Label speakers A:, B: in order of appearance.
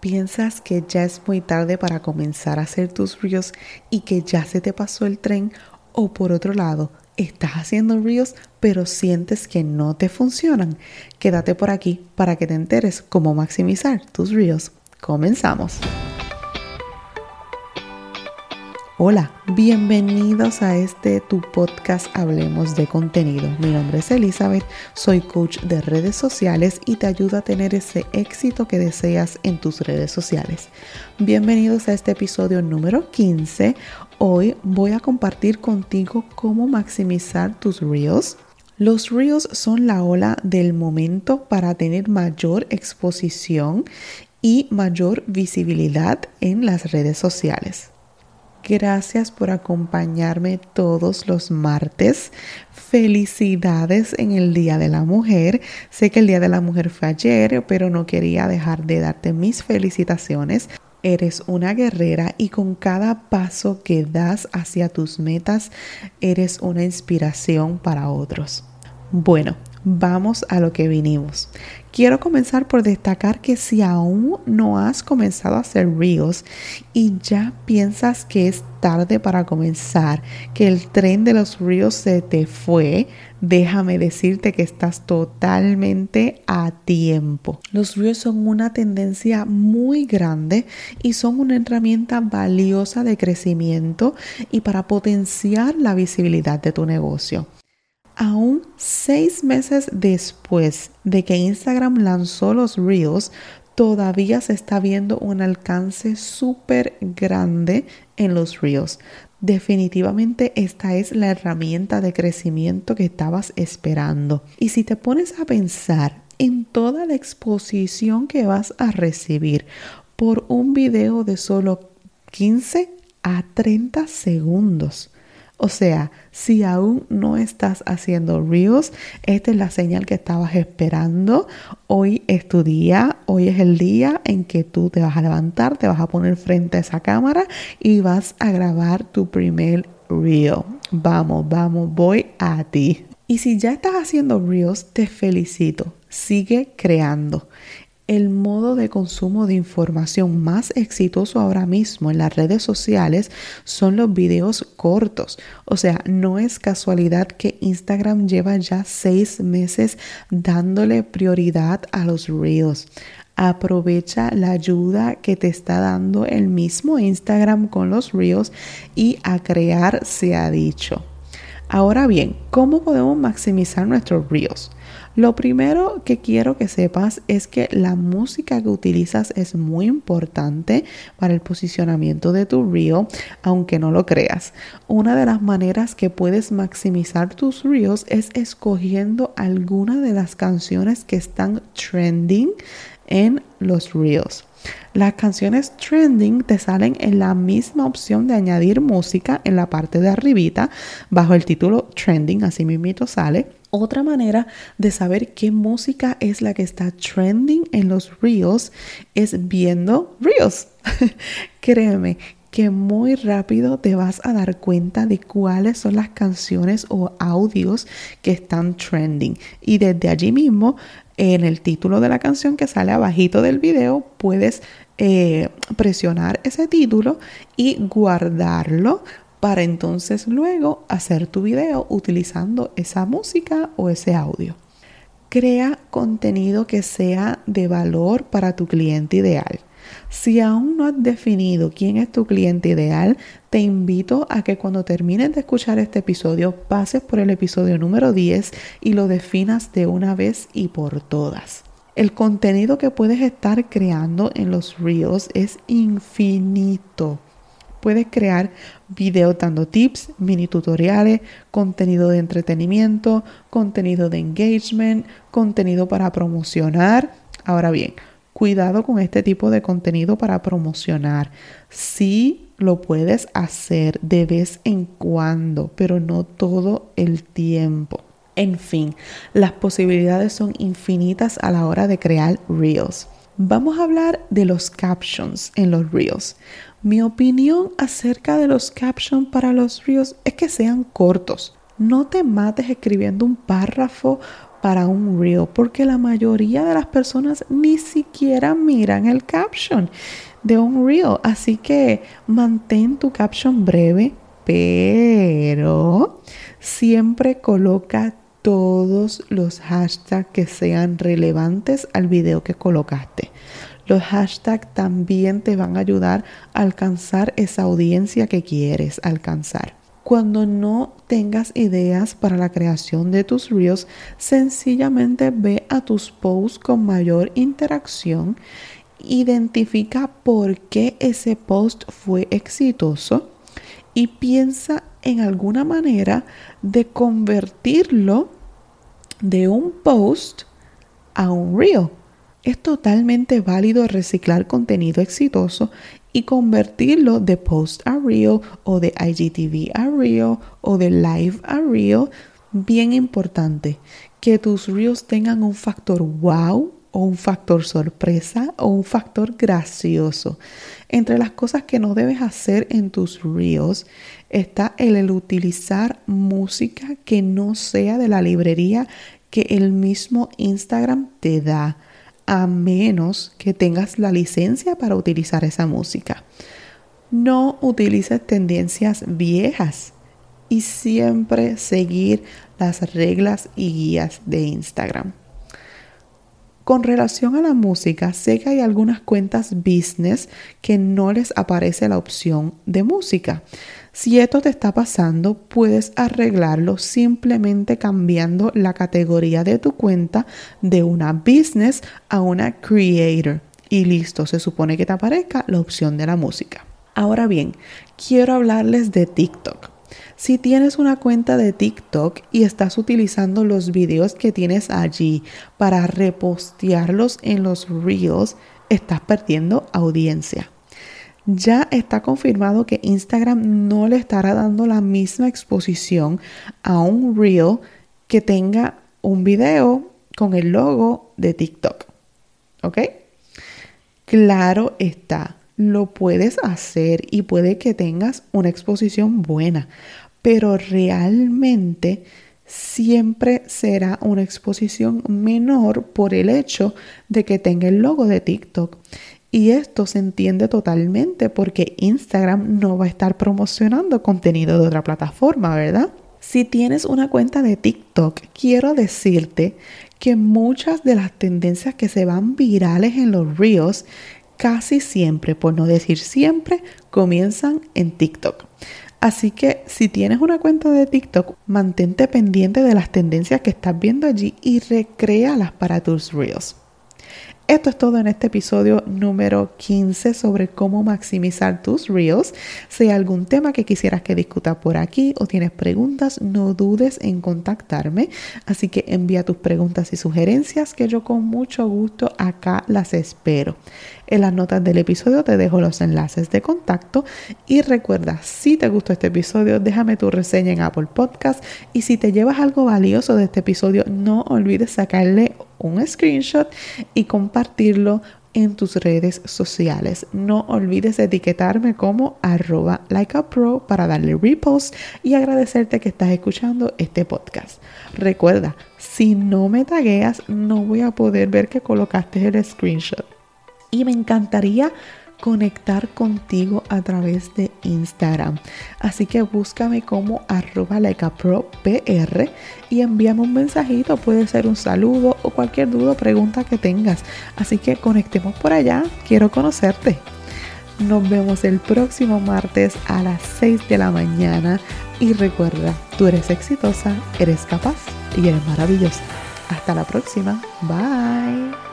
A: ¿Piensas que ya es muy tarde para comenzar a hacer tus reels y que ya se te pasó el tren? O por otro lado, estás haciendo reels pero sientes que no te funcionan? Quédate por aquí para que te enteres cómo maximizar tus reels. Comenzamos. Hola, bienvenidos a este tu podcast Hablemos de contenido. Mi nombre es Elizabeth, soy coach de redes sociales y te ayudo a tener ese éxito que deseas en tus redes sociales. Bienvenidos a este episodio número 15. Hoy voy a compartir contigo cómo maximizar tus reels. Los reels son la ola del momento para tener mayor exposición y mayor visibilidad en las redes sociales. Gracias por acompañarme todos los martes. Felicidades en el Día de la Mujer. Sé que el Día de la Mujer fue ayer, pero no quería dejar de darte mis felicitaciones. Eres una guerrera y con cada paso que das hacia tus metas, eres una inspiración para otros. Bueno, vamos a lo que vinimos. Quiero comenzar por destacar que si aún no has comenzado a hacer reels y ya piensas que es tarde para comenzar, que el tren de los reels se te fue, déjame decirte que estás totalmente a tiempo. Los reels son una tendencia muy grande y son una herramienta valiosa de crecimiento y para potenciar la visibilidad de tu negocio aún seis meses después de que Instagram lanzó los Reels, todavía se está viendo un alcance súper grande en los Reels. Definitivamente esta es la herramienta de crecimiento que estabas esperando. Y si te pones a pensar en toda la exposición que vas a recibir por un video de solo 15 a 30 segundos, o sea, si aún no estás haciendo reels, esta es la señal que estabas esperando. Hoy es tu día, hoy es el día en que tú te vas a levantar, te vas a poner frente a esa cámara y vas a grabar tu primer reel. Vamos, vamos, voy a ti. Y si ya estás haciendo reels, te felicito. Sigue creando el modo de consumo de información más exitoso ahora mismo en las redes sociales son los videos cortos. O sea, no es casualidad que Instagram lleva ya seis meses dándole prioridad a los reels. Aprovecha la ayuda que te está dando el mismo Instagram con los reels y a crear se ha dicho. Ahora bien, ¿cómo podemos maximizar nuestros reels? Lo primero que quiero que sepas es que la música que utilizas es muy importante para el posicionamiento de tu reel, aunque no lo creas. Una de las maneras que puedes maximizar tus reels es escogiendo alguna de las canciones que están trending en los reels. Las canciones trending te salen en la misma opción de añadir música en la parte de arribita bajo el título trending, así mismo sale. Otra manera de saber qué música es la que está trending en los reels es viendo reels. Créeme que muy rápido te vas a dar cuenta de cuáles son las canciones o audios que están trending. Y desde allí mismo, en el título de la canción que sale abajito del video, puedes eh, presionar ese título y guardarlo para entonces luego hacer tu video utilizando esa música o ese audio. Crea contenido que sea de valor para tu cliente ideal. Si aún no has definido quién es tu cliente ideal, te invito a que cuando termines de escuchar este episodio pases por el episodio número 10 y lo definas de una vez y por todas. El contenido que puedes estar creando en los reels es infinito. Puedes crear videos dando tips, mini tutoriales, contenido de entretenimiento, contenido de engagement, contenido para promocionar. Ahora bien, cuidado con este tipo de contenido para promocionar. Sí lo puedes hacer de vez en cuando, pero no todo el tiempo. En fin, las posibilidades son infinitas a la hora de crear reels. Vamos a hablar de los captions en los reels. Mi opinión acerca de los captions para los reels es que sean cortos. No te mates escribiendo un párrafo para un reel porque la mayoría de las personas ni siquiera miran el caption de un reel. Así que mantén tu caption breve, pero siempre coloca todos los hashtags que sean relevantes al video que colocaste. Los hashtags también te van a ayudar a alcanzar esa audiencia que quieres alcanzar. Cuando no tengas ideas para la creación de tus reels, sencillamente ve a tus posts con mayor interacción, identifica por qué ese post fue exitoso y piensa en alguna manera de convertirlo de un post a un reel. Es totalmente válido reciclar contenido exitoso y convertirlo de post a reel o de IGTV a reel o de live a reel. Bien importante que tus reels tengan un factor wow o un factor sorpresa o un factor gracioso. Entre las cosas que no debes hacer en tus reels está el, utilizar música que no sea de la librería que el mismo Instagram te da, a menos que tengas la licencia para utilizar esa música. No utilices tendencias viejas y siempre seguir las reglas y guías de Instagram. Con relación a la música, sé que hay algunas cuentas business que no les aparece la opción de música. Si esto te está pasando, puedes arreglarlo simplemente cambiando la categoría de tu cuenta de una business a una creator. Y listo, se supone que te aparezca la opción de la música. Ahora bien, quiero hablarles de TikTok. Si tienes una cuenta de TikTok y estás utilizando los videos que tienes allí para repostearlos en los reels, estás perdiendo audiencia. Ya está confirmado que Instagram no le estará dando la misma exposición a un reel que tenga un video con el logo de TikTok. ¿Ok? Claro está, lo puedes hacer y puede que tengas una exposición buena, pero realmente siempre será una exposición menor por el hecho de que tenga el logo de TikTok. Y esto se entiende totalmente porque Instagram no va a estar promocionando contenido de otra plataforma, ¿verdad? Si tienes una cuenta de TikTok, quiero decirte que muchas de las tendencias que se van virales en los Reels casi siempre, por no decir siempre, comienzan en TikTok. Así que si tienes una cuenta de TikTok, mantente pendiente de las tendencias que estás viendo allí y recréalas para tus Reels. Esto es todo en este episodio número 15 sobre cómo maximizar tus reels. Si hay algún tema que quisieras que discuta por aquí o tienes preguntas, no dudes en contactarme. Así que envía tus preguntas y sugerencias que yo con mucho gusto acá las espero. En las notas del episodio te dejo los enlaces de contacto y recuerda, si te gustó este episodio, déjame tu reseña en Apple Podcast y si te llevas algo valioso de este episodio, no olvides sacarle un screenshot y compartirlo en tus redes sociales. No olvides etiquetarme como arroba likeapro para darle repost y agradecerte que estás escuchando este podcast. Recuerda, si no me tagueas, no voy a poder ver que colocaste el screenshot y me encantaría conectar contigo a través de Instagram. Así que búscame como arroba PR y envíame un mensajito, puede ser un saludo o cualquier duda o pregunta que tengas. Así que conectemos por allá, quiero conocerte. Nos vemos el próximo martes a las 6 de la mañana y recuerda, tú eres exitosa, eres capaz y eres maravillosa. Hasta la próxima. Bye.